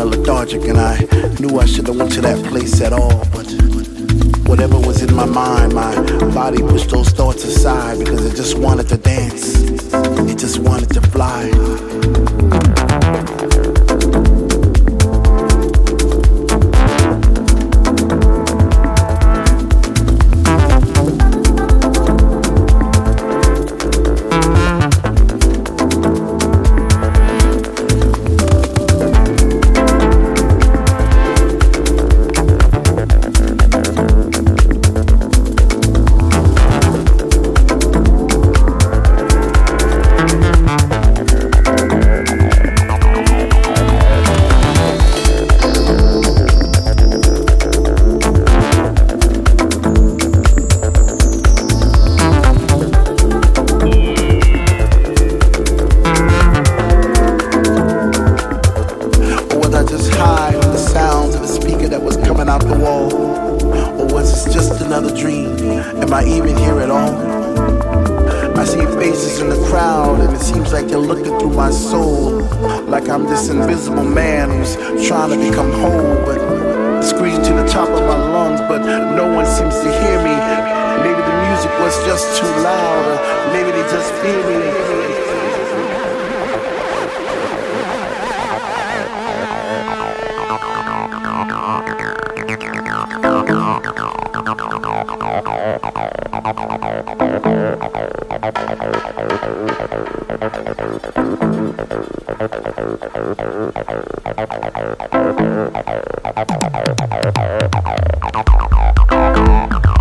kinda lethargic, and I knew I shouldn't went to that place at all. But whatever was in my mind, my body pushed those thoughts aside because it just wanted to dance, it just wanted to fly. Am I even here at all? I see faces in the crowd, and it seems like they're looking through my soul. Like I'm this invisible man who's trying to become whole, but scream to the top of my lungs, but no one seems to hear me. Maybe the music was just too loud, or maybe they just fear me. Thank you.